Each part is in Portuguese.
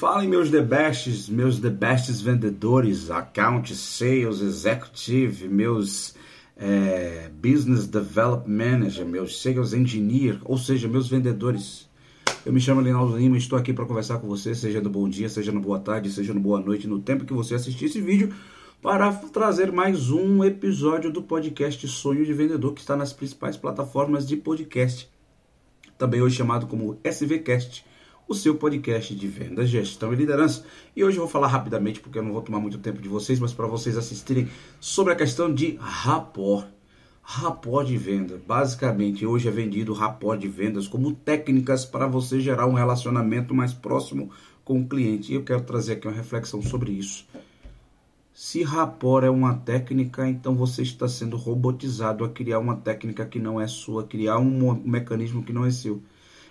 Falem meus the bests, meus the bests vendedores, account, sales, executive, meus é, business development manager, meus sales engineer, ou seja, meus vendedores. Eu me chamo Linaldo Lima, estou aqui para conversar com você, seja no bom dia, seja no boa tarde, seja no boa noite, no tempo que você assistir esse vídeo, para trazer mais um episódio do podcast Sonho de Vendedor, que está nas principais plataformas de podcast, também hoje chamado como SVCast o seu podcast de vendas, gestão e liderança. E hoje eu vou falar rapidamente, porque eu não vou tomar muito tempo de vocês, mas para vocês assistirem sobre a questão de rapport. Rapport de venda. Basicamente, hoje é vendido rapport de vendas como técnicas para você gerar um relacionamento mais próximo com o cliente. E eu quero trazer aqui uma reflexão sobre isso. Se rapport é uma técnica, então você está sendo robotizado a criar uma técnica que não é sua, criar um mecanismo que não é seu.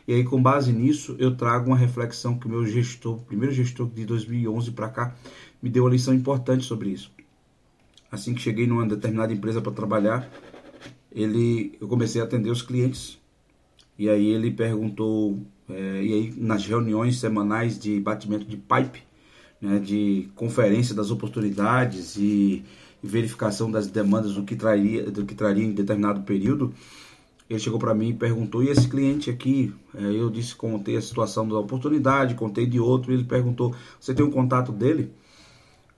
E aí, com base nisso, eu trago uma reflexão que o meu gestor, primeiro gestor de 2011 para cá, me deu uma lição importante sobre isso. Assim que cheguei numa determinada empresa para trabalhar, ele, eu comecei a atender os clientes. E aí ele perguntou, é, e aí nas reuniões semanais de batimento de pipe, né, de conferência das oportunidades e, e verificação das demandas do que traria, do que traria em determinado período, ele chegou para mim e perguntou: e esse cliente aqui? É, eu disse, contei a situação da oportunidade, contei de outro. ele perguntou: você tem um contato dele?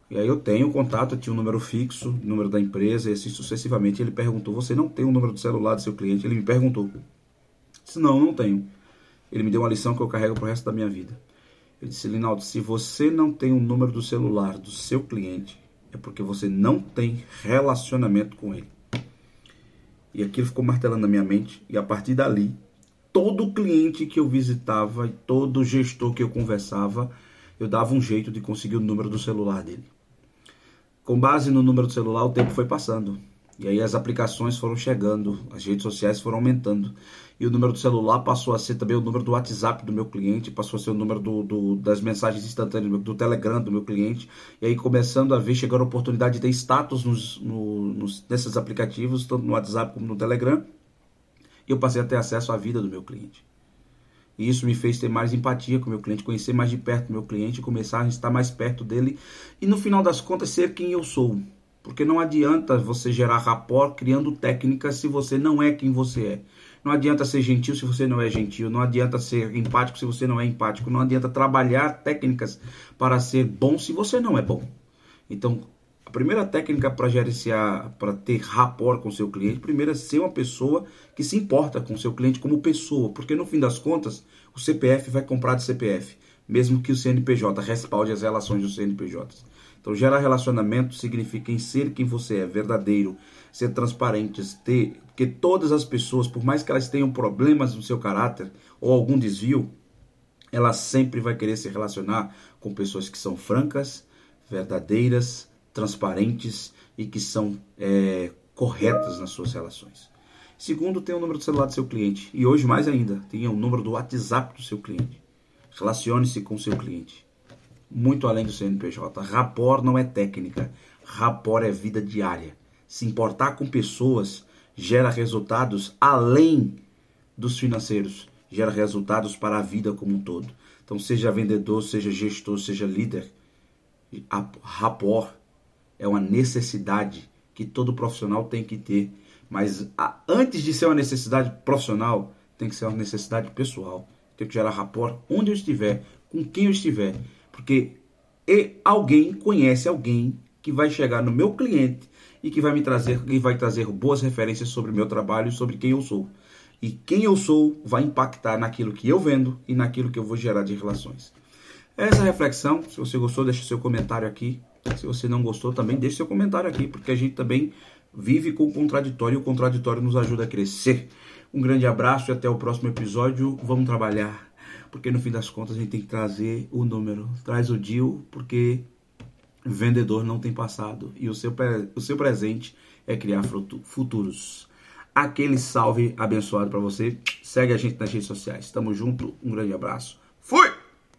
E aí eu tenho o contato, eu tinha um número fixo, número da empresa, e assim sucessivamente. Ele perguntou: você não tem o um número do celular do seu cliente? Ele me perguntou. Eu não, não tenho. Ele me deu uma lição que eu carrego pro resto da minha vida. Ele disse: Linaldo, se você não tem o número do celular do seu cliente, é porque você não tem relacionamento com ele. E aquilo ficou martelando na minha mente. E a partir dali, todo cliente que eu visitava e todo gestor que eu conversava, eu dava um jeito de conseguir o número do celular dele. Com base no número do celular, o tempo foi passando. E aí as aplicações foram chegando, as redes sociais foram aumentando. E o número do celular passou a ser também o número do WhatsApp do meu cliente, passou a ser o número do, do das mensagens instantâneas do Telegram do meu cliente. E aí começando a ver, chegando a oportunidade de ter status nos, no, nos, nesses aplicativos, tanto no WhatsApp como no Telegram. E eu passei a ter acesso à vida do meu cliente. E isso me fez ter mais empatia com o meu cliente, conhecer mais de perto o meu cliente, começar a estar mais perto dele e no final das contas ser quem eu sou. Porque não adianta você gerar rapport criando técnicas se você não é quem você é. Não adianta ser gentil se você não é gentil. Não adianta ser empático se você não é empático. Não adianta trabalhar técnicas para ser bom se você não é bom. Então, a primeira técnica para gerenciar, para ter rapport com seu cliente, primeiro é ser uma pessoa que se importa com seu cliente como pessoa. Porque no fim das contas, o CPF vai comprar de CPF. Mesmo que o CNPJ respalde as relações dos CNPJs. Então, gerar relacionamento significa em ser quem você é, verdadeiro, ser transparente, ter, porque todas as pessoas, por mais que elas tenham problemas no seu caráter ou algum desvio, ela sempre vai querer se relacionar com pessoas que são francas, verdadeiras, transparentes e que são é, corretas nas suas relações. Segundo, tem o número do celular do seu cliente. E hoje, mais ainda, tenha o número do WhatsApp do seu cliente. Relacione-se com o seu cliente muito além do CNPJ. Rapport não é técnica, rapport é vida diária. Se importar com pessoas gera resultados além dos financeiros, gera resultados para a vida como um todo. Então, seja vendedor, seja gestor, seja líder, rapport é uma necessidade que todo profissional tem que ter. Mas antes de ser uma necessidade profissional, tem que ser uma necessidade pessoal. Tem que gerar rapport onde eu estiver, com quem eu estiver. Porque e alguém conhece alguém que vai chegar no meu cliente e que vai me trazer, que vai trazer boas referências sobre o meu trabalho, sobre quem eu sou. E quem eu sou vai impactar naquilo que eu vendo e naquilo que eu vou gerar de relações. Essa reflexão, se você gostou, deixe seu comentário aqui. Se você não gostou, também deixe seu comentário aqui, porque a gente também vive com o contraditório e o contraditório nos ajuda a crescer. Um grande abraço e até o próximo episódio. Vamos trabalhar porque no fim das contas a gente tem que trazer o número. Traz o deal, porque vendedor não tem passado e o seu, o seu presente é criar futuros. Aquele salve abençoado para você. Segue a gente nas redes sociais. Tamo junto. Um grande abraço. Fui!